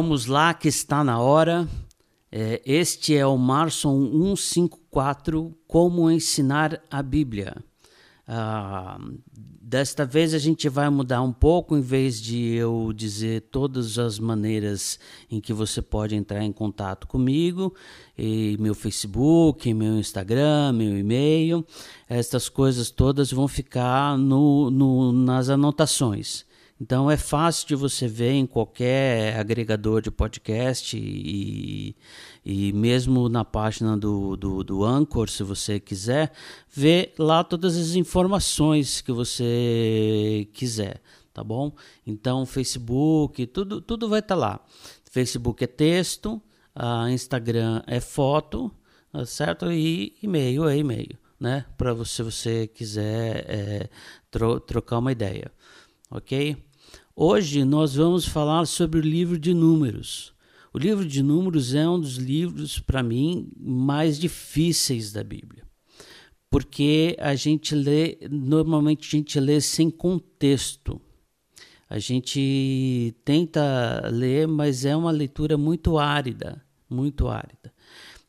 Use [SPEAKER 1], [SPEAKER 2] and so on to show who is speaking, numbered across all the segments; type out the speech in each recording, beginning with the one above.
[SPEAKER 1] Vamos lá, que está na hora. É, este é o Marson 154 Como Ensinar a Bíblia. Ah, desta vez a gente vai mudar um pouco, em vez de eu dizer todas as maneiras em que você pode entrar em contato comigo, meu Facebook, meu Instagram, meu e-mail, estas coisas todas vão ficar no, no, nas anotações. Então é fácil de você ver em qualquer agregador de podcast e, e mesmo na página do, do, do Anchor, se você quiser, ver lá todas as informações que você quiser, tá bom? Então Facebook, tudo, tudo vai estar tá lá. Facebook é texto, Instagram é foto, tá certo? E e-mail é e-mail, né? Para você, você quiser é, tro trocar uma ideia, ok? Hoje nós vamos falar sobre o livro de Números. O livro de Números é um dos livros, para mim, mais difíceis da Bíblia. Porque a gente lê, normalmente a gente lê sem contexto. A gente tenta ler, mas é uma leitura muito árida, muito árida.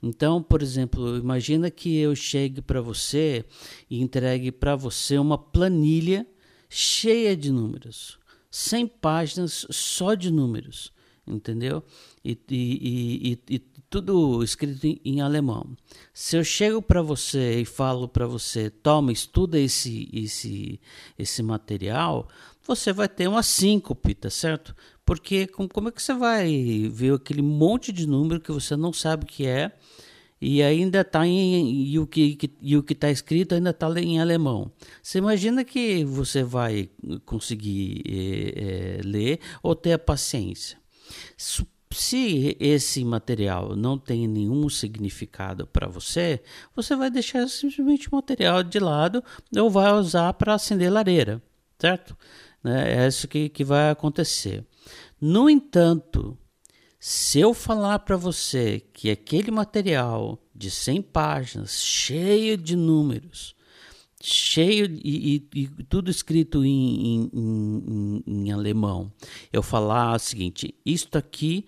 [SPEAKER 1] Então, por exemplo, imagina que eu chegue para você e entregue para você uma planilha cheia de números. 100 páginas só de números, entendeu? E, e, e, e tudo escrito em, em, alemão. Se eu chego para você e falo para você, toma, estuda esse, esse, esse material, você vai ter uma síncope, tá certo? Porque como, como é que você vai ver aquele monte de número que você não sabe o que é? E ainda está em e o que, que e o que está escrito ainda está em alemão. Você imagina que você vai conseguir é, é, ler ou ter a paciência? Se esse material não tem nenhum significado para você, você vai deixar simplesmente o material de lado ou vai usar para acender lareira, certo? É isso que, que vai acontecer. No entanto, se eu falar para você que aquele material de 100 páginas, cheio de números, cheio e, e, e tudo escrito em, em, em, em, alemão, eu falar o seguinte: isto aqui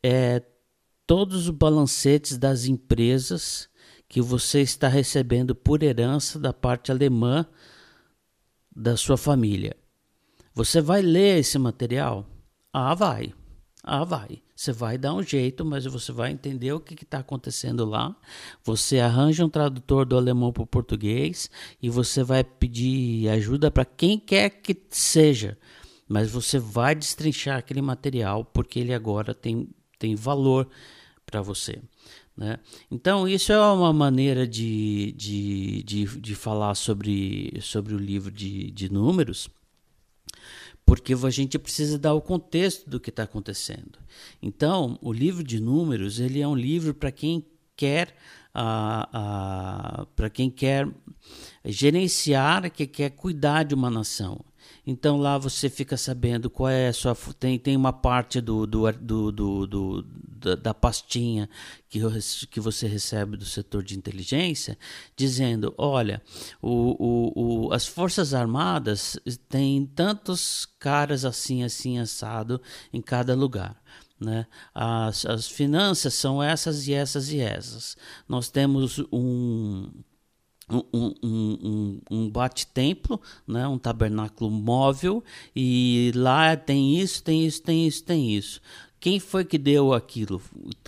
[SPEAKER 1] é todos os balancetes das empresas que você está recebendo por herança da parte alemã da sua família. Você vai ler esse material? Ah, vai. Ah, vai. Você vai dar um jeito, mas você vai entender o que está acontecendo lá. Você arranja um tradutor do alemão para o português e você vai pedir ajuda para quem quer que seja. Mas você vai destrinchar aquele material porque ele agora tem, tem valor para você. Né? Então, isso é uma maneira de, de, de, de falar sobre, sobre o livro de, de números porque a gente precisa dar o contexto do que está acontecendo. Então, o livro de números ele é um livro para quem quer para quem quer gerenciar, que quer cuidar de uma nação. Então lá você fica sabendo qual é a sua. Tem, tem uma parte do, do, do, do, do da, da, pastinha que, que você recebe do setor de inteligência, dizendo: olha, o, o, o, as Forças Armadas têm tantos caras assim, assim, assado em cada lugar. Né? As, as finanças são essas e essas e essas. Nós temos um um, um, um, um bate-templo, né? um tabernáculo móvel, e lá tem isso, tem isso, tem isso, tem isso. Quem foi que deu aquilo,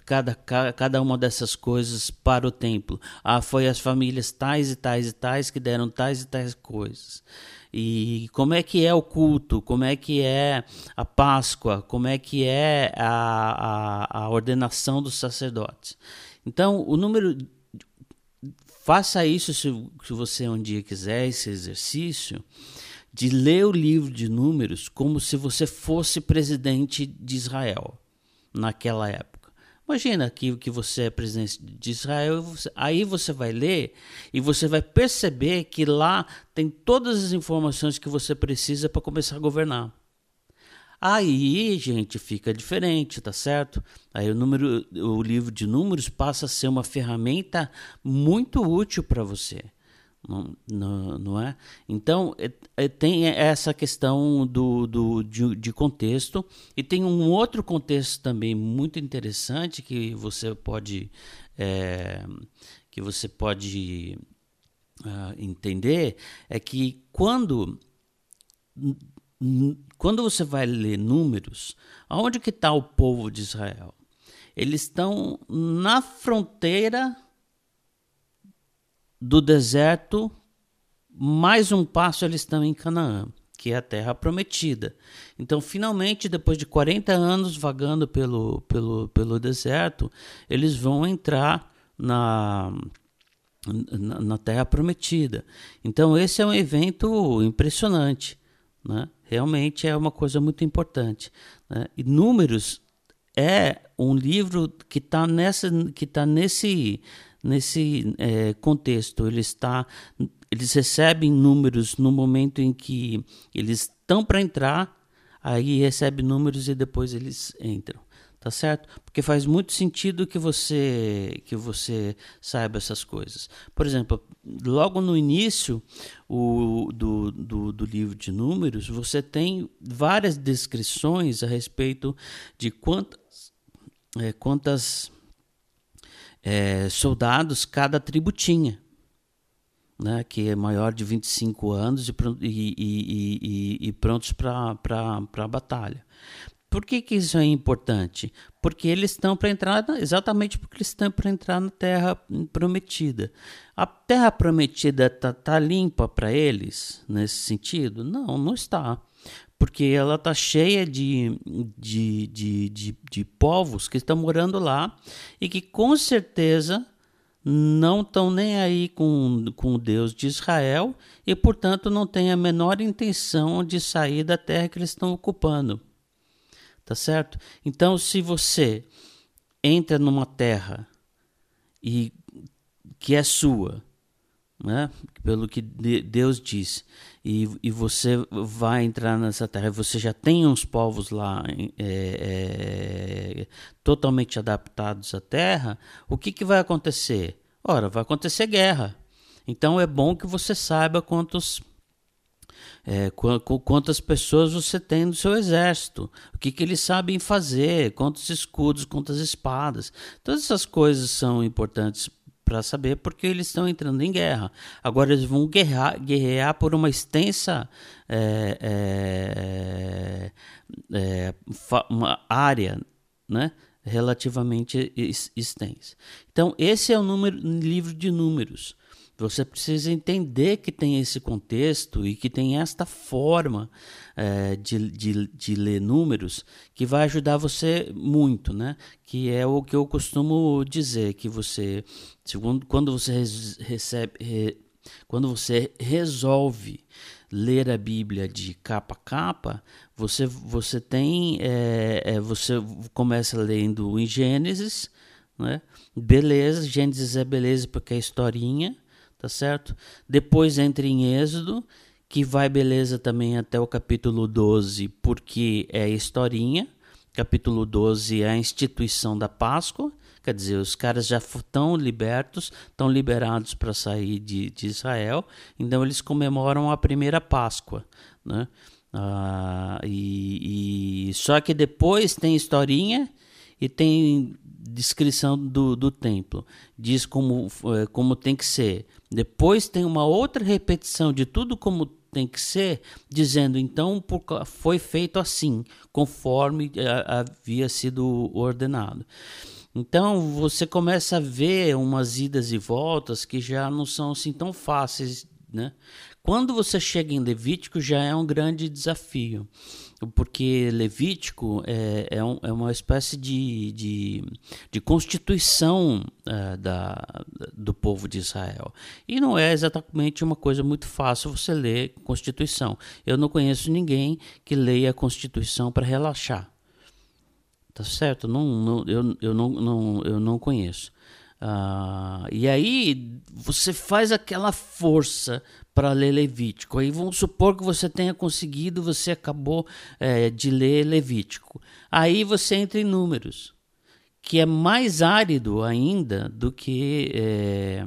[SPEAKER 1] cada, cada uma dessas coisas para o templo? Ah, foi as famílias tais e tais e tais que deram tais e tais coisas. E como é que é o culto? Como é que é a Páscoa? Como é que é a, a, a ordenação dos sacerdotes? Então, o número Faça isso se, se você um dia quiser esse exercício de ler o livro de Números como se você fosse presidente de Israel naquela época. Imagina que, que você é presidente de Israel, aí você vai ler e você vai perceber que lá tem todas as informações que você precisa para começar a governar. Aí, gente, fica diferente, tá certo? Aí o número, o livro de números passa a ser uma ferramenta muito útil para você. Não, não, não é? Então, é, é, tem essa questão do, do, de, de, contexto, e tem um outro contexto também muito interessante que você pode, é, que você pode uh, entender, é que quando, quando você vai ler números, aonde que está o povo de Israel? Eles estão na fronteira do deserto, mais um passo eles estão em Canaã, que é a terra prometida. Então, finalmente, depois de 40 anos vagando pelo, pelo, pelo deserto, eles vão entrar na, na, na terra prometida. Então, esse é um evento impressionante. Né? Realmente é uma coisa muito importante. Né? E Números é um livro que está tá nesse nesse é, contexto. Ele está, eles recebem números no momento em que eles estão para entrar, aí recebe números e depois eles entram. Tá certo? Porque faz muito sentido que você que você saiba essas coisas. Por exemplo, logo no início o, do, do, do livro de números, você tem várias descrições a respeito de quantas, é, quantas é, soldados cada tribo tinha, né, que é maior de 25 anos e, e, e, e prontos para a batalha. Por que, que isso é importante? Porque eles estão para entrar, exatamente porque eles estão para entrar na terra prometida. A terra prometida está tá limpa para eles nesse sentido? Não, não está porque ela está cheia de, de, de, de, de povos que estão morando lá e que com certeza não estão nem aí com, com o Deus de Israel e, portanto, não têm a menor intenção de sair da terra que eles estão ocupando. Tá certo? Então, se você entra numa terra e que é sua, né? pelo que Deus diz, e, e você vai entrar nessa terra, você já tem uns povos lá é, é, totalmente adaptados à terra, o que, que vai acontecer? Ora, vai acontecer guerra. Então é bom que você saiba quantos é, quantas pessoas você tem no seu exército, o que, que eles sabem fazer, quantos escudos, quantas espadas. Todas essas coisas são importantes para saber porque eles estão entrando em guerra. Agora eles vão guerrear, guerrear por uma extensa é, é, é, uma área, né? relativamente extensa. Então esse é o número, livro de números. Você precisa entender que tem esse contexto e que tem esta forma é, de, de, de, ler números que vai ajudar você muito, né? Que é o que eu costumo dizer, que você, segundo, quando você recebe, re, quando você resolve ler a Bíblia de capa a capa, você, você tem, é, é, você começa lendo em Gênesis, né? Beleza, Gênesis é beleza porque é historinha, tá certo? Depois entra em Êxodo, que vai beleza também até o capítulo 12, porque é historinha. Capítulo 12 é a instituição da Páscoa, quer dizer, os caras já estão libertos, estão liberados para sair de, de Israel, então eles comemoram a primeira Páscoa, né? Ah, e, e, só que depois tem historinha e tem descrição do, do templo, diz como, eh, como tem que ser. Depois tem uma outra repetição de tudo como tem que ser, dizendo então foi feito assim, conforme eh, havia sido ordenado. Então você começa a ver umas idas e voltas que já não são assim tão fáceis, né? Quando você chega em Levítico já é um grande desafio porque Levítico é, é, um, é uma espécie de, de, de constituição é, da, do povo de Israel. E não é exatamente uma coisa muito fácil você ler Constituição. Eu não conheço ninguém que leia a Constituição para relaxar. Tá certo? Não, não, eu, eu, não, não, eu não conheço. Ah, e aí você faz aquela força para ler Levítico. Aí vamos supor que você tenha conseguido, você acabou é, de ler Levítico. Aí você entra em Números, que é mais árido ainda do que, é,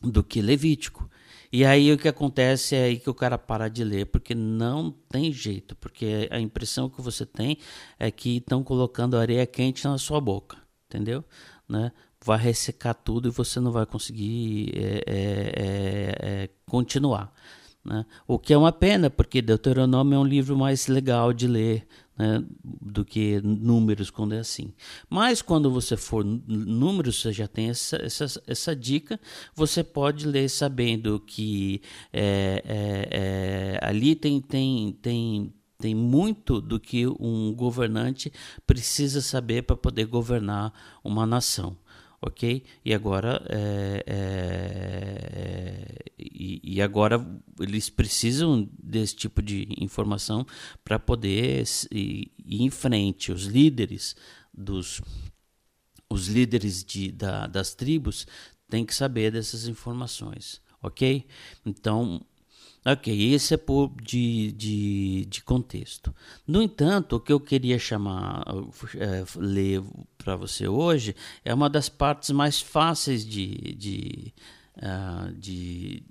[SPEAKER 1] do que Levítico. E aí o que acontece é aí que o cara para de ler, porque não tem jeito, porque a impressão que você tem é que estão colocando areia quente na sua boca, entendeu? Né? Vai ressecar tudo e você não vai conseguir é, é, é, é continuar. Né? O que é uma pena, porque Deuteronômio é um livro mais legal de ler né, do que números quando é assim. Mas quando você for números, você já tem essa, essa, essa dica, você pode ler sabendo que é, é, ali tem, tem, tem, tem muito do que um governante precisa saber para poder governar uma nação ok? E agora, é, é, e, e, agora eles precisam desse tipo de informação para poder ir, em frente. Os líderes dos os líderes de, da, das tribos têm que saber dessas informações, ok? Então Ok, esse é por de, de, de contexto. No entanto, o que eu queria chamar, é, ler para você hoje é uma das partes mais fáceis de, de, uh, de,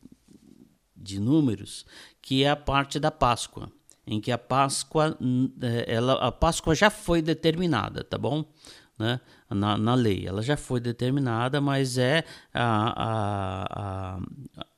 [SPEAKER 1] de números, que é a parte da Páscoa, em que a Páscoa, é, ela, a Páscoa já foi determinada, tá bom? Né? Na, na lei, ela já foi determinada, mas é a, a, a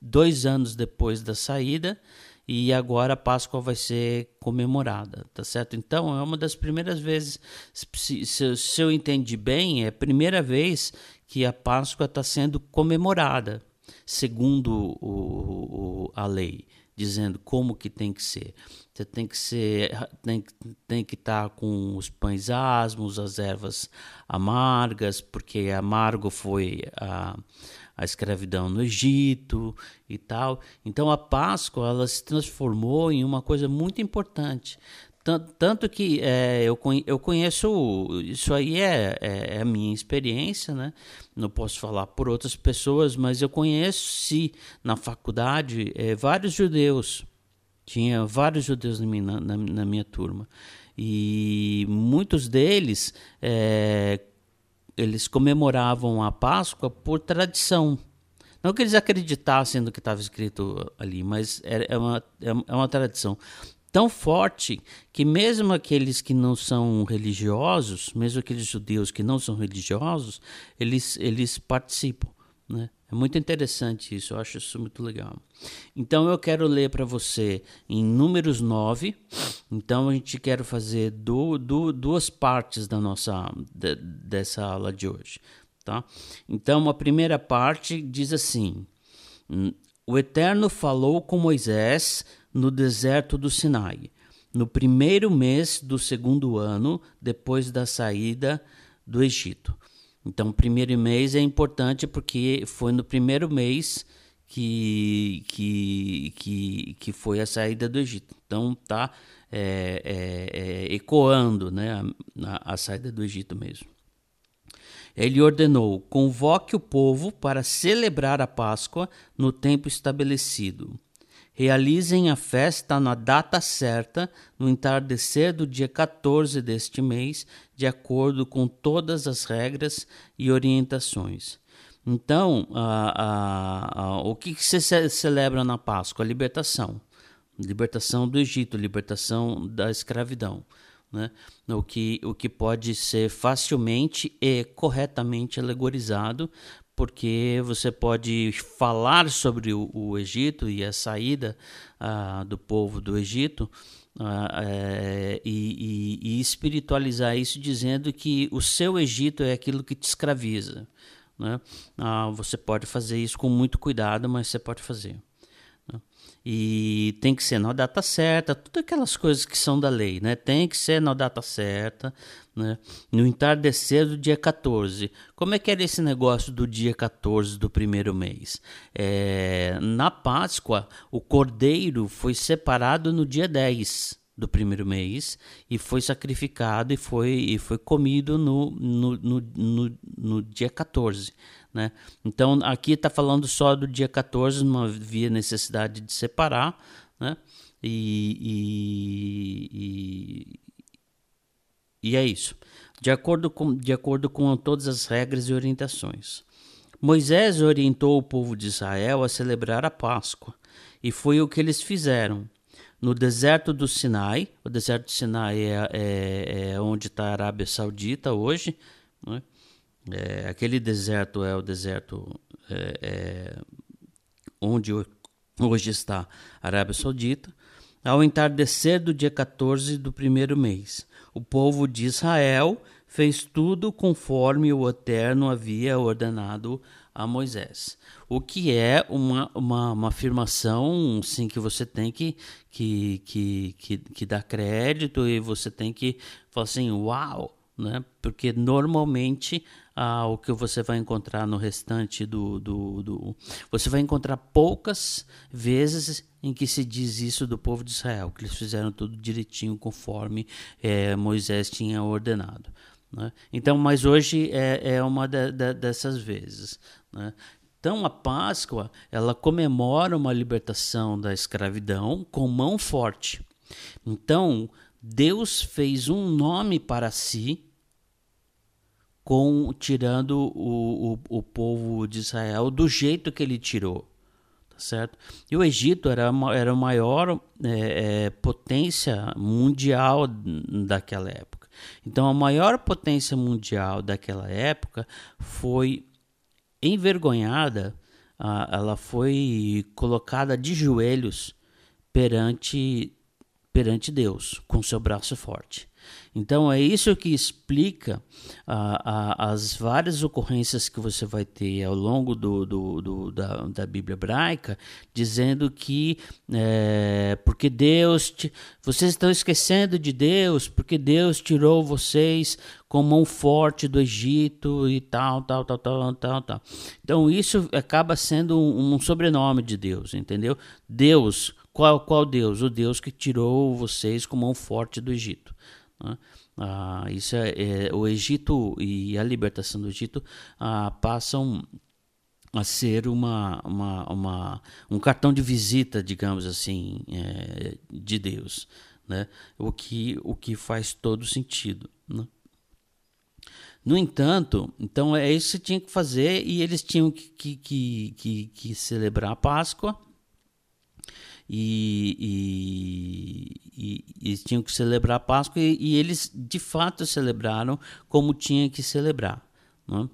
[SPEAKER 1] dois anos depois da saída e agora a Páscoa vai ser comemorada, tá certo? Então é uma das primeiras vezes, se, se, se eu entendi bem, é a primeira vez que a Páscoa está sendo comemorada, segundo o, o, a lei, dizendo como que tem que ser. Você tem que ser, tem, tem que estar tá com os pães asmos, as ervas amargas, porque amargo foi a a escravidão no Egito e tal. Então a Páscoa ela se transformou em uma coisa muito importante. Tanto, que é, eu, eu conheço, isso aí é, é, é, a minha experiência, né? não posso falar por outras pessoas, mas eu conheci na faculdade é, vários judeus, tinha vários judeus na minha, na, na minha turma, e muitos deles é, eles comemoravam a Páscoa por tradição. Não que eles acreditassem no que estava escrito ali, mas é, uma, é, é uma tradição tão forte que mesmo aqueles que não são religiosos, mesmo aqueles judeus que não são religiosos, eles, eles participam. Né? É muito interessante isso, eu acho isso muito legal. Então eu quero ler para você em Números 9. Então a gente quer fazer do, do, duas partes da nossa de, dessa aula de hoje, tá? Então a primeira parte diz assim: O Eterno falou com Moisés no deserto do Sinai, no primeiro mês do segundo ano depois da saída do Egito. Então, o primeiro mês é importante porque foi no primeiro mês que, que, que, que foi a saída do Egito. Então, tá é, é, é, ecoando né, a, a saída do Egito mesmo. Ele ordenou: convoque o povo para celebrar a Páscoa no tempo estabelecido. Realizem a festa na data certa, no entardecer do dia 14 deste mês, de acordo com todas as regras e orientações. Então, a, a, a, o que, que se celebra na Páscoa? A libertação. Libertação do Egito, libertação da escravidão. Né? O, que, o que pode ser facilmente e corretamente alegorizado porque você pode falar sobre o, o Egito e a saída uh, do povo do Egito uh, é, e, e, e, espiritualizar isso dizendo que o seu Egito é aquilo que te escraviza. Né? Uh, você pode fazer isso com muito cuidado, mas você pode fazer e tem que ser na data certa, tudo aquelas coisas que são da lei, né? Tem que ser na data certa, né? No entardecer do dia 14. Como é que era esse negócio do dia 14 do primeiro mês? É, na Páscoa, o cordeiro foi separado no dia 10 do primeiro mês e foi sacrificado e foi, e foi comido no, no, no, no, no dia 14. Né? Então, aqui está falando só do dia 14, não havia necessidade de separar, né? e, e, e, e é isso. De acordo, com, de acordo com todas as regras e orientações. Moisés orientou o povo de Israel a celebrar a Páscoa, e foi o que eles fizeram. No deserto do Sinai, o deserto do Sinai é, é, é onde está a Arábia Saudita hoje, né? É, aquele deserto é o deserto é, é, onde hoje está a Arábia Saudita. Ao entardecer do dia 14 do primeiro mês, o povo de Israel fez tudo conforme o Eterno havia ordenado a Moisés. O que é uma, uma, uma afirmação sim, que você tem que, que, que, que, que dar crédito e você tem que falar assim, uau! Né? Porque normalmente ah, o que você vai encontrar no restante do, do, do, Você vai encontrar poucas vezes em que se diz isso do povo de Israel, que eles fizeram tudo direitinho conforme é, Moisés tinha ordenado. Né? Então, mas hoje é, é uma de, de, dessas vezes. Né? Então, a Páscoa ela comemora uma libertação da escravidão com mão forte. Então, Deus fez um nome para si, com tirando o, o, o povo de Israel do jeito que ele tirou tá certo? E o Egito era, era a maior é, é, potência mundial daquela época. Então, a maior potência mundial daquela época foi envergonhada, ela foi colocada de joelhos perante, perante Deus, com seu braço forte. Então é isso que explica ah, ah, as várias ocorrências que você vai ter ao longo do, do, do da, da, Bíblia hebraica, dizendo que é, porque Deus, te, vocês estão esquecendo de Deus, porque Deus tirou vocês com mão forte do Egito e tal, tal, tal, tal, tal, tal. Então isso acaba sendo um, um sobrenome de Deus, entendeu? Deus, qual, qual Deus? O Deus que tirou vocês com mão forte do Egito. Né? Ah, isso é, é, o Egito e a libertação do Egito ah, passam a ser uma, uma, uma, um cartão de visita, digamos assim, é, de Deus, né? o, que, o que faz todo sentido. Né? No entanto, então é isso que tinha que fazer e eles tinham que, que, que, que, que celebrar a Páscoa e, e, e, eles tinham que celebrar a Páscoa e, e, eles de fato celebraram como tinha que celebrar. Né?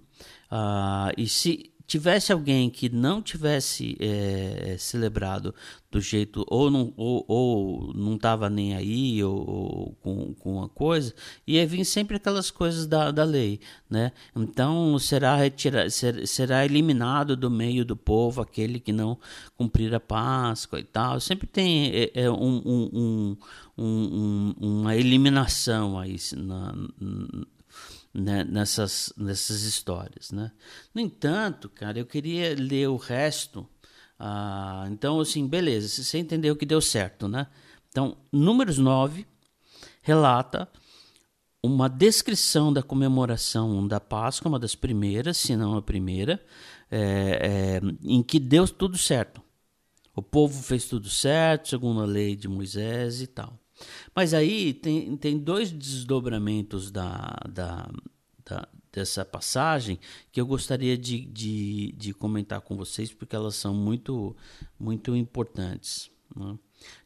[SPEAKER 1] Ah, e se tivesse alguém que não tivesse é, celebrado do jeito ou não ou, ou não estava nem aí ou, ou, com, com a coisa ia vir sempre aquelas coisas da, da lei né? Então será retirado ser, será eliminado do meio do povo aquele que não cumprir a Páscoa e tal? Sempre tem é, é um, um, um, uma eliminação aí na, né, nessas, nessas histórias. Né? No entanto, cara, eu queria ler o resto. Ah, então, assim, beleza, você entendeu que deu certo, né? Então, Números 9 relata uma descrição da comemoração da Páscoa, uma das primeiras, se não a primeira, é, é, em que deu tudo certo. O povo fez tudo certo, segundo a lei de Moisés e tal. Mas aí tem, tem dois desdobramentos da, da, da, dessa passagem que eu gostaria de, de, de, comentar com vocês, porque elas são muito, muito importantes. Né?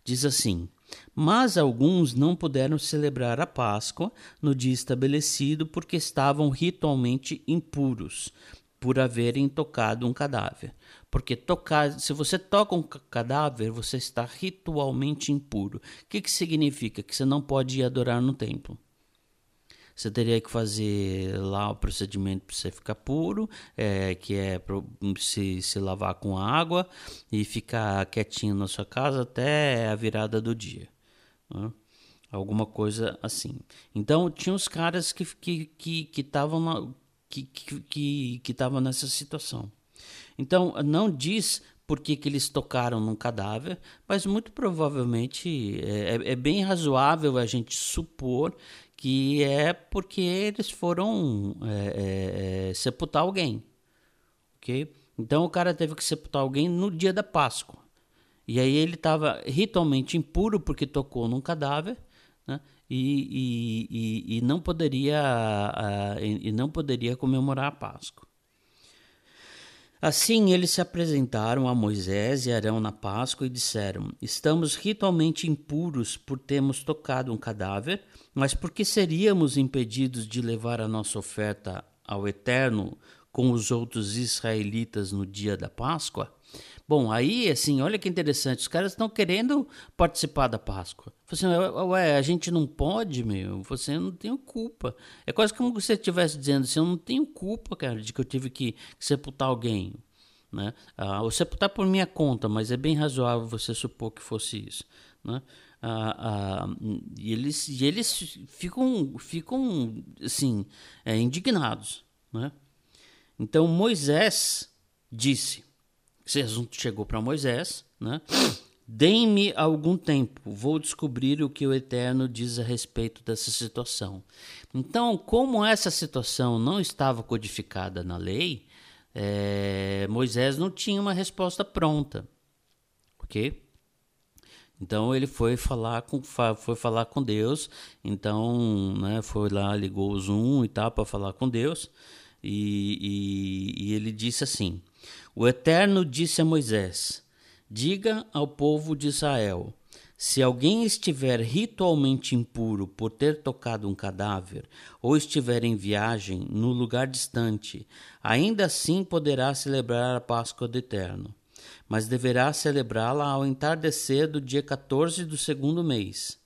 [SPEAKER 1] Diz assim: Mas alguns não puderam celebrar a Páscoa no dia estabelecido porque estavam ritualmente impuros por haverem tocado um cadáver. Porque tocar, se você toca um cadáver, você está ritualmente impuro. O que, que significa? Que você não pode ir adorar no templo. Você teria que fazer lá o procedimento para você ficar puro, é, que é se, se lavar com água e ficar quietinho na sua casa até a virada do dia. Né? Alguma coisa assim. Então, tinha os caras que estavam que, que, que que que que nessa situação. Então não diz por que, que eles tocaram num cadáver, mas muito provavelmente é, é, é bem razoável a gente supor que é porque eles foram é, é, é, sepultar alguém, ok? Então o cara teve que sepultar alguém no dia da Páscoa. E aí ele estava ritualmente impuro porque tocou num cadáver, né? e, e, e, não poderia e não poderia comemorar a Páscoa. Assim eles se apresentaram a Moisés e Arão na Páscoa e disseram: Estamos ritualmente impuros por termos tocado um cadáver, mas por que seríamos impedidos de levar a nossa oferta ao Eterno com os outros israelitas no dia da Páscoa? Bom, aí, assim, olha que interessante, os caras estão querendo participar da Páscoa. Assim, ué, a gente não pode, meu, você não tem culpa. É quase como se você estivesse dizendo assim, eu não tenho culpa, cara, de que eu tive que, sepultar alguém. Né? Ah, ou sepultar por minha conta, mas é bem razoável você supor que fosse isso. Né? Ah, ah, e eles, e eles ficam, ficam assim, é, indignados. Né? Então Moisés disse: esse assunto chegou para Moisés, né? Deem-me algum tempo, vou descobrir o que o Eterno diz a respeito dessa situação. Então, como essa situação não estava codificada na lei, é, Moisés não tinha uma resposta pronta, ok? Então ele foi falar com foi falar com Deus, então né, foi lá ligou o Zoom e tal para falar com Deus e, e, e ele disse assim: o Eterno disse a Moisés: Diga ao povo de Israel: se alguém estiver ritualmente impuro por ter tocado um cadáver, ou estiver em viagem no lugar distante, ainda assim poderá celebrar a Páscoa do Eterno, mas deverá celebrá-la ao entardecer do dia 14 do segundo mês.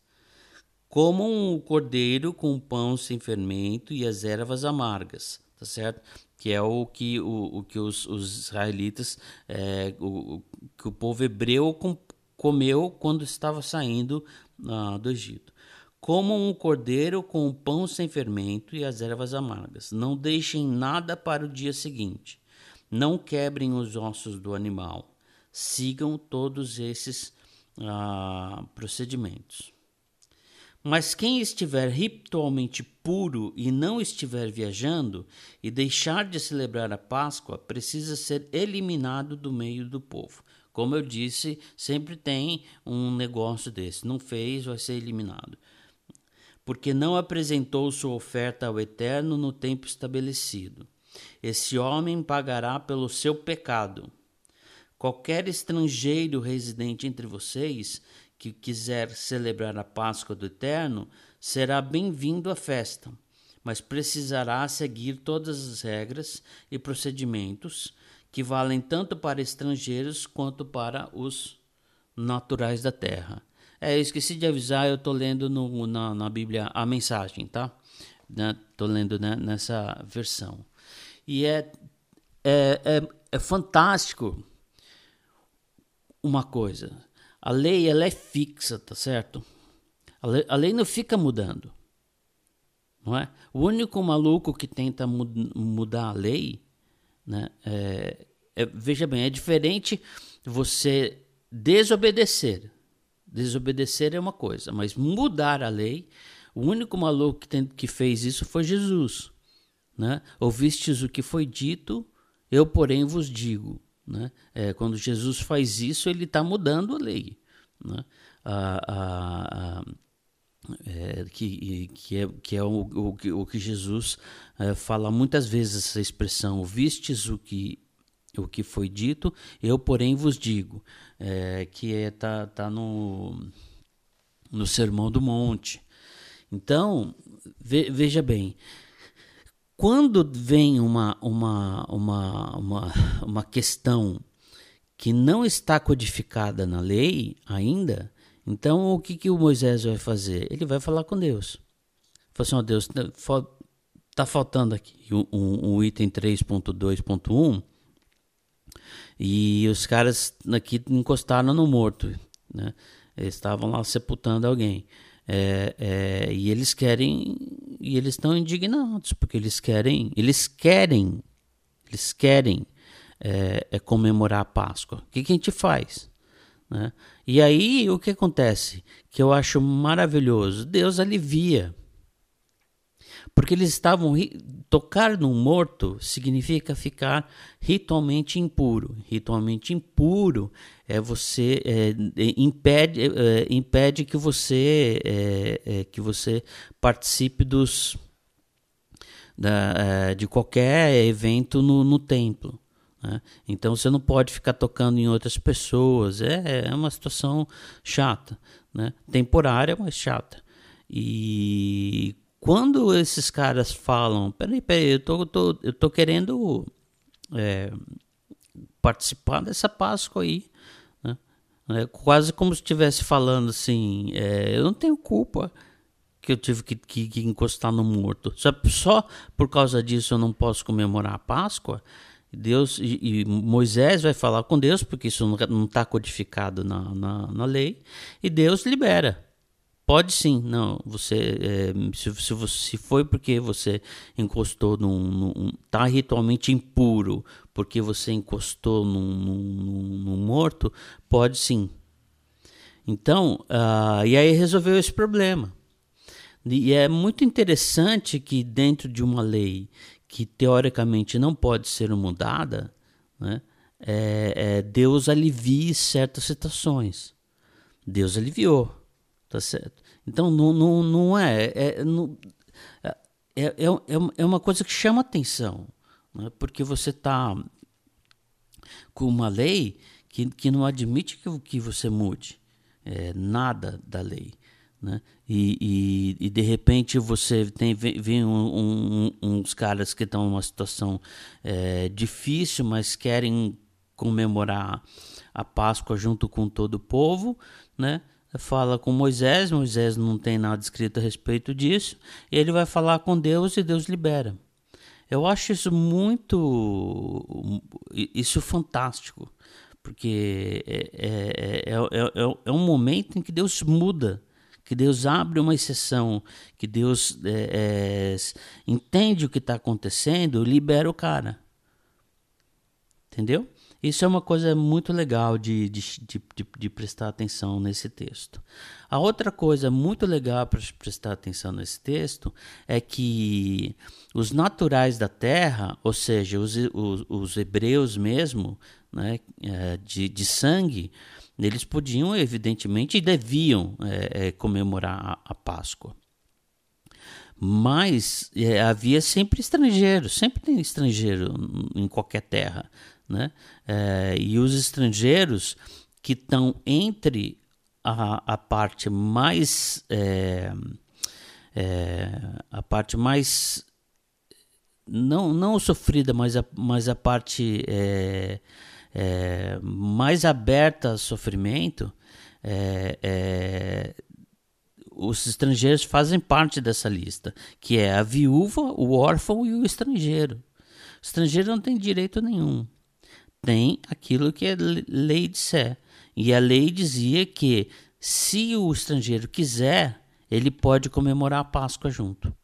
[SPEAKER 1] Comam o cordeiro com pão sem fermento e as ervas amargas, tá certo? Que é o que, o, o que os, os israelitas, é, o, o, que o povo hebreu com, comeu quando estava saindo uh, do Egito. Comam um cordeiro com o pão sem fermento e as ervas amargas. Não deixem nada para o dia seguinte. Não quebrem os ossos do animal. Sigam todos esses uh, procedimentos. Mas quem estiver ritualmente puro e não estiver viajando e deixar de celebrar a Páscoa, precisa ser eliminado do meio do povo. Como eu disse, sempre tem um negócio desse. Não fez, vai ser eliminado. Porque não apresentou sua oferta ao Eterno no tempo estabelecido. Esse homem pagará pelo seu pecado. Qualquer estrangeiro residente entre vocês que quiser celebrar a Páscoa do Eterno será bem-vindo à festa, mas precisará seguir todas as regras e procedimentos que valem tanto para estrangeiros quanto para os naturais da terra. É, eu esqueci de avisar, eu estou lendo no, na, na, Bíblia a mensagem, tá? Estou né? lendo né, nessa versão. E é, é, é, é fantástico uma coisa a lei ela é fixa, tá certo? A lei, a lei não fica mudando. Não é? O único maluco que tenta mudar a lei, né, é, é, veja bem, é diferente você desobedecer. Desobedecer é uma coisa, mas mudar a lei, o único maluco que, tem, que fez isso foi Jesus. Né? Ouvistes o que foi dito, eu, porém, vos digo. Né? É, quando Jesus faz isso, ele está mudando a lei. Né? A, a, a, é, que, que, é, que é o, o, o que Jesus é, fala muitas vezes essa expressão, vistes o que o que foi dito, eu porém vos digo, é, que é, tá, tá no, no Sermão do Monte. Então, ve, veja bem, quando vem uma, uma, uma, uma, uma questão que não está codificada na lei ainda, então o que, que o Moisés vai fazer? Ele vai falar com Deus. Fala assim, ó Deus, está faltando aqui um item 3.2.1 e os caras aqui encostaram no morto, né? Eles estavam lá sepultando alguém. É, é, e eles querem e eles estão indignados porque eles querem eles querem eles querem é, é comemorar a Páscoa. O que, que a gente faz né? e aí o que acontece? Que eu acho maravilhoso. Deus alivia porque eles estavam tocar no morto significa ficar ritualmente impuro. Ritualmente impuro é você é, impede, é, impede que você é, é que você participe dos da, é, de qualquer evento no, no templo. Né? Então você não pode ficar tocando em outras pessoas. É, é uma situação chata, né? temporária, mas chata. E quando esses caras falam, peraí, peraí, eu tô, tô, eu tô querendo é, participar dessa Páscoa aí. Né? É quase como se estivesse falando assim, é, eu não tenho culpa que eu tive que, que, que encostar no morto. Só, só por causa disso eu não posso comemorar a Páscoa. Deus e, e, Moisés vai falar com Deus, porque isso não está codificado na, na, na, lei, e Deus libera. Pode sim, não. Você é, se, se, se, foi porque você encostou num, num tá ritualmente impuro, porque você encostou num, num, num morto, pode sim. Então, uh, e aí resolveu esse problema. E é muito interessante que dentro de uma lei que teoricamente não pode ser mudada, né, é, é, Deus alivie certas situações. Deus aliviou, tá certo? Então não, não, não é, é, não, é, é, é, é uma coisa que chama atenção, né, porque você está com uma lei que, que não admite que, que você mude é, nada da lei. Né? E, e, e, de repente você tem vem um, um, uns caras que estão numa situação é, difícil, mas querem comemorar a Páscoa junto com todo o povo, né? Fala com Moisés, Moisés não tem nada escrito a respeito disso, e ele vai falar com Deus e Deus libera. Eu acho isso muito, isso fantástico, porque é, é, é, é, é um momento em que Deus muda que Deus abre uma exceção, que Deus é, é, entende o que está acontecendo, libera o cara. Entendeu? Isso é uma coisa muito legal de, de, de, de, prestar atenção nesse texto. A outra coisa muito legal para prestar atenção nesse texto é que os naturais da terra, ou seja, os, os, os hebreus mesmo, né, é, de, de sangue, eles podiam, evidentemente, e deviam é, é, comemorar a, a, Páscoa. Mas é, havia sempre estrangeiro, sempre tem estrangeiro em qualquer terra. Né? É, e os estrangeiros que estão entre a, a parte mais. É, é, a parte mais não, não sofrida, mas a, mas a parte é, é, mais aberta a sofrimento, é, os estrangeiros fazem parte dessa lista, que é a viúva, o órfão e o estrangeiro. O estrangeiro não tem direito nenhum. Tem aquilo que a lei disser. E a lei dizia que se o estrangeiro quiser, ele pode comemorar a Páscoa junto.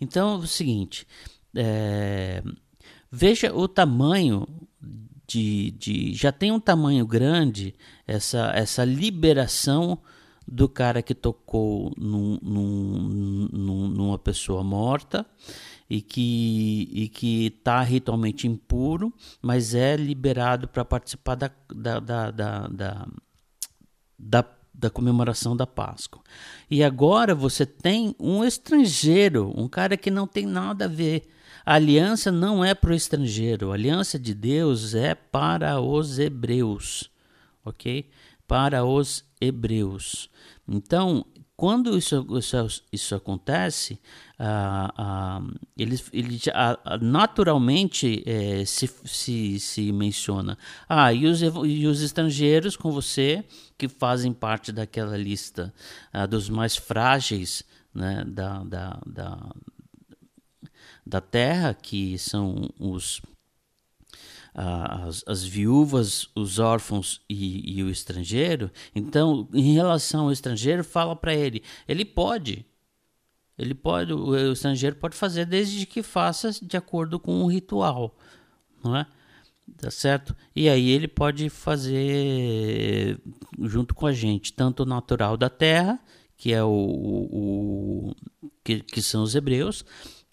[SPEAKER 1] Então é o seguinte: é, veja o tamanho de, de já tem um tamanho grande essa, essa liberação do cara que tocou num, num, num, numa pessoa morta e que e que está ritualmente impuro, mas é liberado para participar da, da, da, da, da, da, comemoração da Páscoa. E agora você tem um estrangeiro, um cara que não tem nada a ver a aliança não é para o estrangeiro, a aliança de Deus é para os hebreus, ok? Para os hebreus. Então, quando isso, isso, isso acontece, ah, ah, ele, ele, ah, naturalmente é, se, se, se menciona. Ah, e os, e os estrangeiros com você, que fazem parte daquela lista ah, dos mais frágeis né, da, da, da, da terra, que são os as, as, viúvas, os órfãos e, e, o estrangeiro. Então, em relação ao estrangeiro, fala para ele: ele pode, ele pode, o, estrangeiro pode fazer desde que faça de acordo com o ritual, não é? Tá certo? E aí ele pode fazer junto com a gente, tanto o natural da terra, que é o, o, o que, que são os hebreus,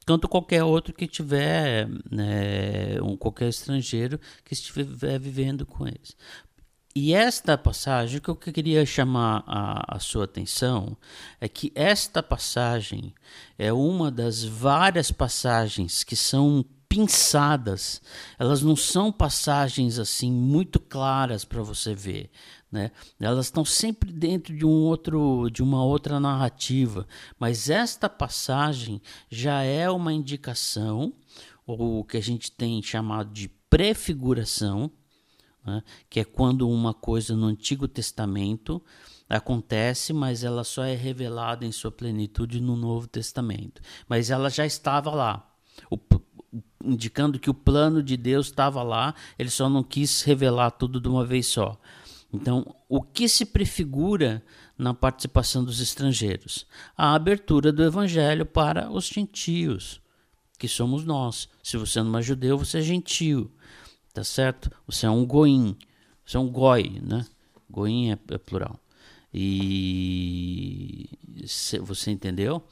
[SPEAKER 1] quanto qualquer outro que tiver, né, um, qualquer estrangeiro que estiver vivendo com eles. E esta passagem, o que eu queria chamar a, a, sua atenção é que esta passagem é uma das várias passagens que são pinçadas, elas não são passagens assim muito claras para você ver, né? Elas estão sempre dentro de um outro, de uma outra narrativa, mas esta passagem já é uma indicação, ou o que a gente tem chamado de prefiguração, né? que é quando uma coisa no Antigo Testamento acontece, mas ela só é revelada em sua plenitude no Novo Testamento. Mas ela já estava lá. O, indicando que o plano de Deus estava lá, ele só não quis revelar tudo de uma vez só. Então, o que se prefigura na participação dos estrangeiros? A abertura do evangelho para os gentios, que somos nós. Se você não é judeu, você é gentio, tá certo? Você é um goim, você é um goi, né? Goim é, é plural. E você entendeu?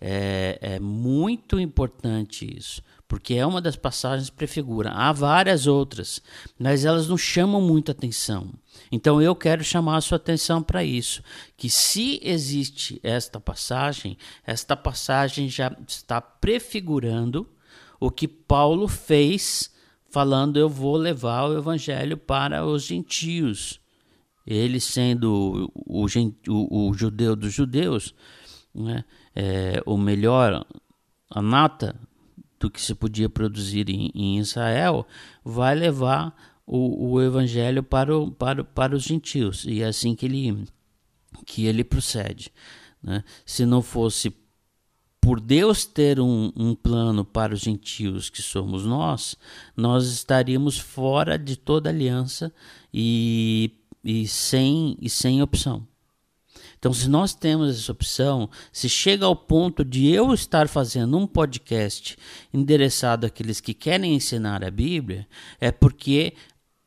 [SPEAKER 1] É, é muito importante isso porque é uma das passagens que prefigura. Há várias outras, mas elas não chamam muita atenção. Então eu quero chamar a sua atenção para isso, que se existe esta passagem, esta passagem já está prefigurando o que Paulo fez falando eu vou levar o evangelho para os gentios. Ele sendo o, o, o judeu dos judeus, né, é, o melhor, a nata do que se podia produzir em, em Israel, vai levar o, o evangelho para, o, para, para os gentios. E é assim que ele, que ele procede. Né? Se não fosse por Deus ter um, um, plano para os gentios que somos nós, nós estaríamos fora de toda aliança e, e, sem, e sem opção. Então, se nós temos essa opção, se chega ao ponto de eu estar fazendo um podcast endereçado àqueles que querem ensinar a Bíblia, é porque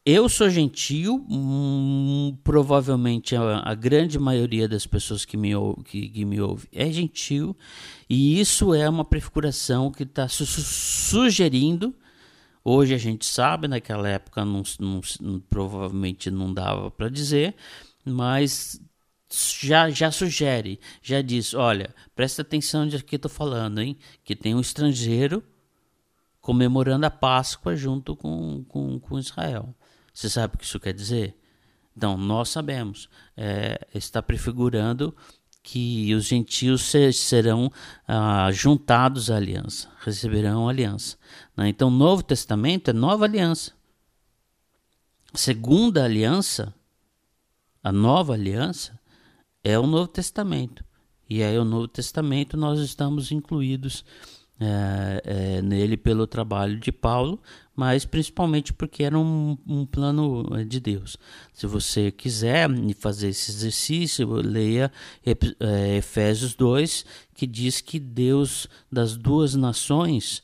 [SPEAKER 1] eu sou gentil, hum, provavelmente a, a, grande maioria das pessoas que me, que, que me ouve é gentil, e isso é uma prefiguração que está su sugerindo. Hoje a gente sabe, naquela época não, não, provavelmente não dava para dizer, mas já, já sugere, já diz: olha, presta atenção de que estou falando, hein? Que tem um estrangeiro comemorando a Páscoa junto com, com, com Israel. Você sabe o que isso quer dizer? Então, nós sabemos. É, está prefigurando que os gentios serão ah, juntados à aliança, receberão aliança. Né? Então, o Novo Testamento é nova aliança. Segunda aliança, a nova aliança, é o Novo Testamento. E aí, o Novo Testamento, nós estamos incluídos é, é, nele pelo trabalho de Paulo, mas principalmente porque era um, um, plano é, de Deus. Se você quiser fazer esse exercício, leia é, Efésios 2, que diz que Deus das duas nações,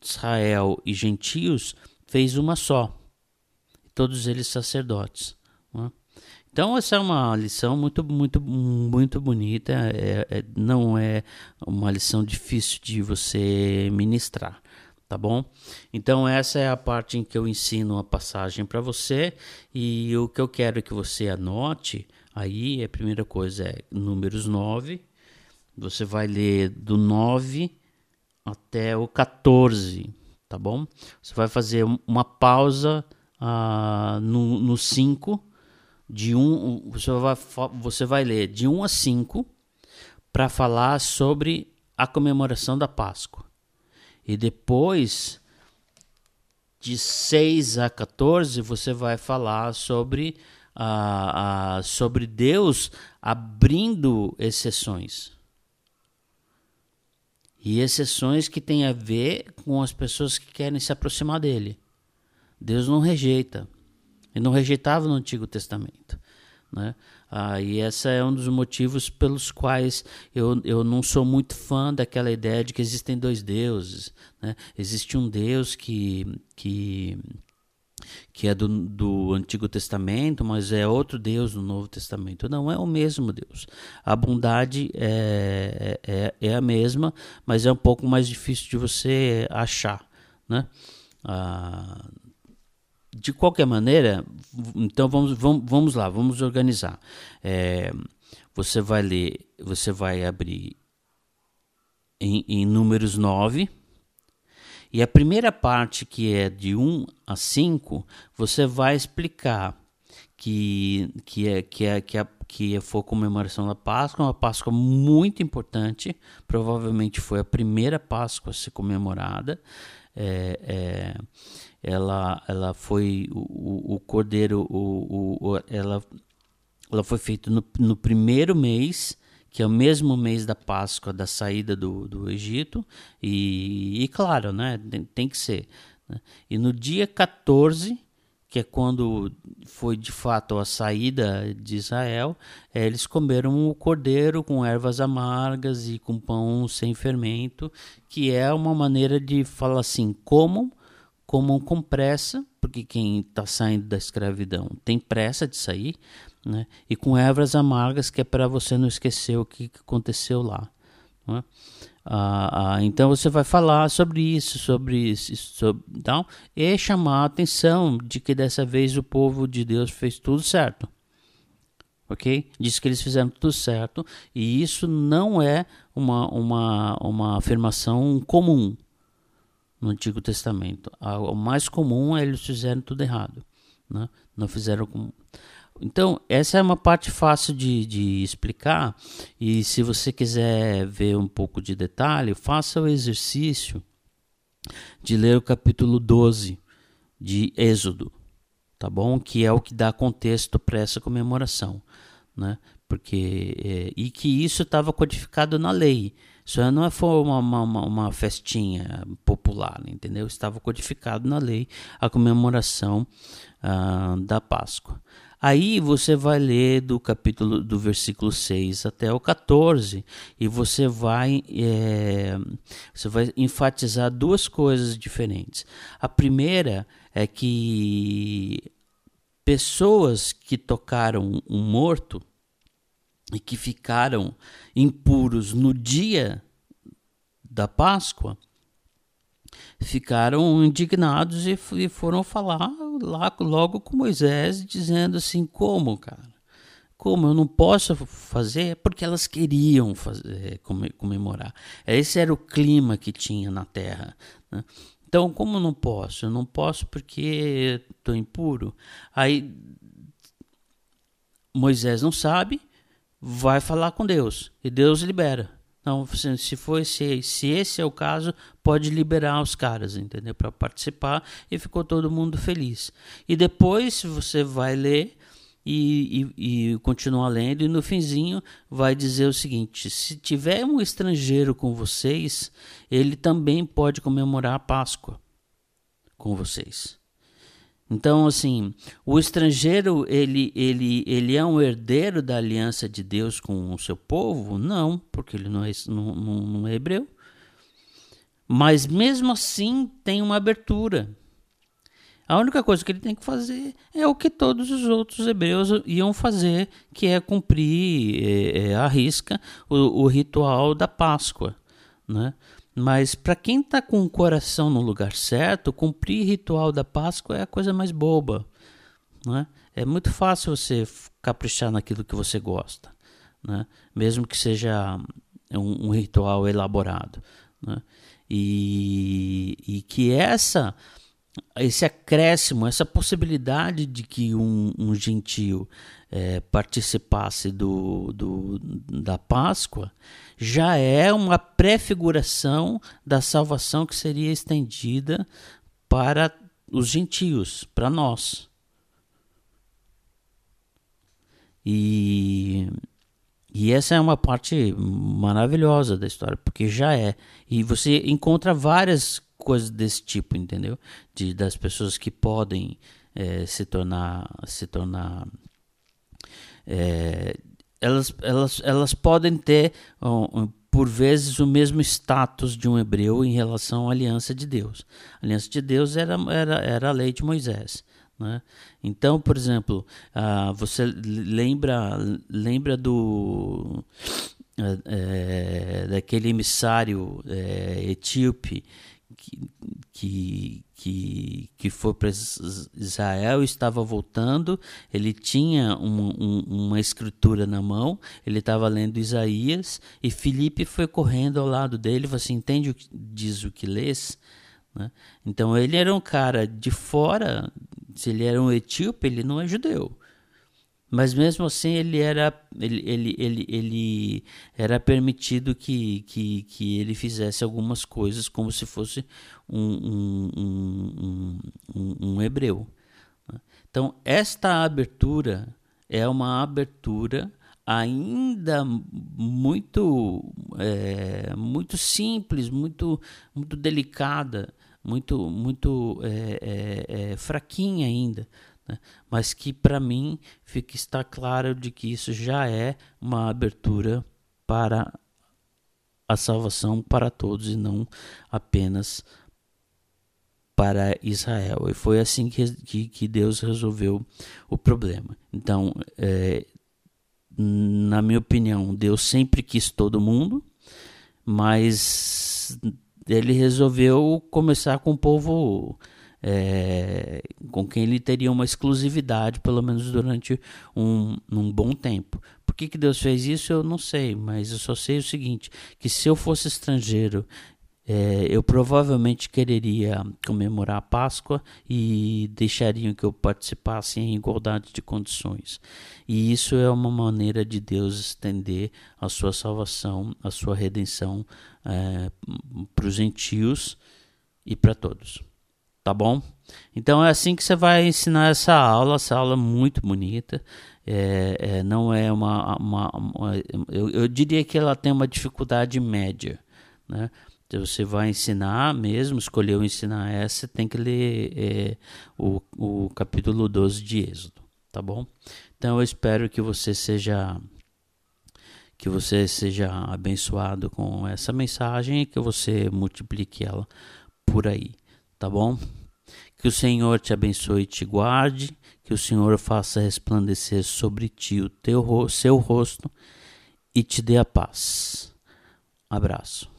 [SPEAKER 1] Israel e gentios, fez uma só, todos eles sacerdotes. É? Então essa é uma lição muito, muito, muito bonita. É, é, não é uma lição difícil de você ministrar, tá bom? Então essa é a parte em que eu ensino a passagem para você e o que eu quero que você anote aí, a primeira coisa é números 9. Você vai ler do 9 até o 14, tá bom? Você vai fazer uma pausa uh, no, no 5 de um, você vai, você vai ler de 1 a 5 para falar sobre a comemoração da Páscoa. E depois, de 6 a 14, você vai falar sobre, a, a, sobre Deus abrindo exceções. E exceções que têm a ver com as pessoas que querem se aproximar dele. Deus não rejeita. Ele não rejeitava no Antigo Testamento. Né? Ah, e esse é um dos motivos pelos quais eu, eu não sou muito fã daquela ideia de que existem dois deuses. Né? Existe um Deus que, que, que é do, do Antigo Testamento, mas é outro Deus no Novo Testamento. Não é o mesmo Deus. A bondade é, é, é a mesma, mas é um pouco mais difícil de você achar. Né? Ah, de qualquer maneira, então vamos, vamos, vamos lá, vamos organizar. É, você vai ler, você vai abrir em, em números 9 E a primeira parte, que é de 1 a 5, você vai explicar que, que, é, que, é, que, é, que foi a comemoração da Páscoa, uma Páscoa muito importante, provavelmente foi a primeira Páscoa a ser comemorada. É, é, ela, ela foi o, o cordeiro, o, o, ela, ela foi feita no, no primeiro mês que é o mesmo mês da Páscoa, da saída do, do Egito, e, e claro, né, tem, tem que ser. Né? E no dia 14, que é quando foi de fato a saída de Israel, é, eles comeram o cordeiro com ervas amargas e com pão sem fermento, que é uma maneira de falar assim, comam, comam com pressa, porque quem está saindo da escravidão tem pressa de sair, né? E com ervas amargas, que é para você não esquecer o que aconteceu lá. Né? Ah, ah, então você vai falar sobre isso, sobre isso, sobre, então, e chamar a atenção de que dessa vez o povo de Deus fez tudo certo. Ok? Diz que eles fizeram tudo certo e isso não é uma, uma, uma afirmação comum no Antigo Testamento. O mais comum é eles fizeram tudo errado. Né? Não fizeram como. Então, essa é uma parte fácil de, de, explicar, e se você quiser ver um pouco de detalhe, faça o exercício de ler o capítulo 12 de Êxodo, tá bom? Que é o que dá contexto para essa comemoração, né? Porque, é, e que isso estava codificado na lei. Isso não foi uma, uma, uma festinha popular, entendeu? Estava codificado na lei a comemoração ah, da Páscoa. Aí você vai ler do capítulo do versículo 6 até o 14 e você vai, é, você vai enfatizar duas coisas diferentes. A primeira é que pessoas que tocaram um morto e que ficaram impuros no dia da Páscoa ficaram indignados e, foram falar lá logo com Moisés, dizendo assim: como, cara? Como eu não posso fazer? Porque elas queriam fazer, comemorar. Esse era o clima que tinha na terra. Né? Então, como não posso? Eu não posso porque estou impuro. Aí Moisés não sabe, vai falar com Deus e Deus libera. Então, se for esse, se esse é o caso, pode liberar os caras, entendeu? Para participar e ficou todo mundo feliz. E depois você vai ler e, e, e continuar lendo e no finzinho vai dizer o seguinte: se tiver um estrangeiro com vocês, ele também pode comemorar a Páscoa com vocês. Então, assim, o estrangeiro, ele, ele, ele é um herdeiro da aliança de Deus com o seu povo? Não, porque ele não é, não, não, é hebreu. Mas mesmo assim tem uma abertura. A única coisa que ele tem que fazer é o que todos os outros hebreus iam fazer, que é cumprir é, é, a risca o, o ritual da Páscoa. Né? Mas para quem está com o coração no lugar certo, cumprir ritual da Páscoa é a coisa mais boba. Né? É muito fácil você caprichar naquilo que você gosta, né? mesmo que seja um, um ritual elaborado. Né? E, e que essa esse acréscimo, essa possibilidade de que um, um gentio é, participasse do, do, da Páscoa já é uma prefiguração da salvação que seria estendida para os gentios, para nós. E, e essa é uma parte maravilhosa da história, porque já é. E você encontra várias coisas desse tipo, entendeu? De, das pessoas que podem é, se tornar se tornar é, elas, elas, elas podem ter, um, por vezes, o mesmo status de um hebreu em relação à aliança de Deus. A aliança de Deus era, era, era a lei de Moisés. Né? Então, por exemplo, uh, você lembra, lembra do. É, daquele emissário é, etíope que, que, que, foi para Israel, estava voltando, ele tinha um, um, uma escritura na mão, ele estava lendo Isaías, e Felipe foi correndo ao lado dele falou assim, entende o que diz o que lês? Né? Então ele era um cara de fora, se ele era um etíope, ele não é judeu. Mas mesmo assim ele era, ele, ele, ele, ele era permitido que, que, que ele fizesse algumas coisas como se fosse um, um, um, um hebreu. Né? Então esta abertura é uma abertura ainda muito é, muito simples, muito muito delicada, muito muito é, é, é fraquinha ainda, né? mas que para mim fica está claro de que isso já é uma abertura para a salvação para todos e não apenas para Israel. E foi assim que, que, Deus resolveu o problema. Então, é, na minha opinião, Deus sempre quis todo mundo, mas ele resolveu começar com o povo é, com quem ele teria uma exclusividade, pelo menos durante um, um bom tempo. Por que, que Deus fez isso? Eu não sei, mas eu só sei o seguinte: que se eu fosse estrangeiro é, eu provavelmente quereria comemorar a Páscoa e deixariam que eu participasse em igualdade de condições. E isso é uma maneira de Deus estender a sua salvação, a sua redenção é, para os gentios e para todos. Tá bom? Então é assim que você vai ensinar essa aula. Essa aula é muito bonita. É, é, não é uma, uma, uma eu, eu diria que ela tem uma dificuldade média, né? Então, você vai ensinar mesmo, escolheu ensinar essa, tem que ler é, o, o capítulo 12 de Êxodo, tá bom? Então eu espero que você seja que você seja abençoado com essa mensagem e que você multiplique ela por aí, tá bom? Que o Senhor te abençoe e te guarde, que o Senhor faça resplandecer sobre ti o teu seu rosto e te dê a paz. Abraço.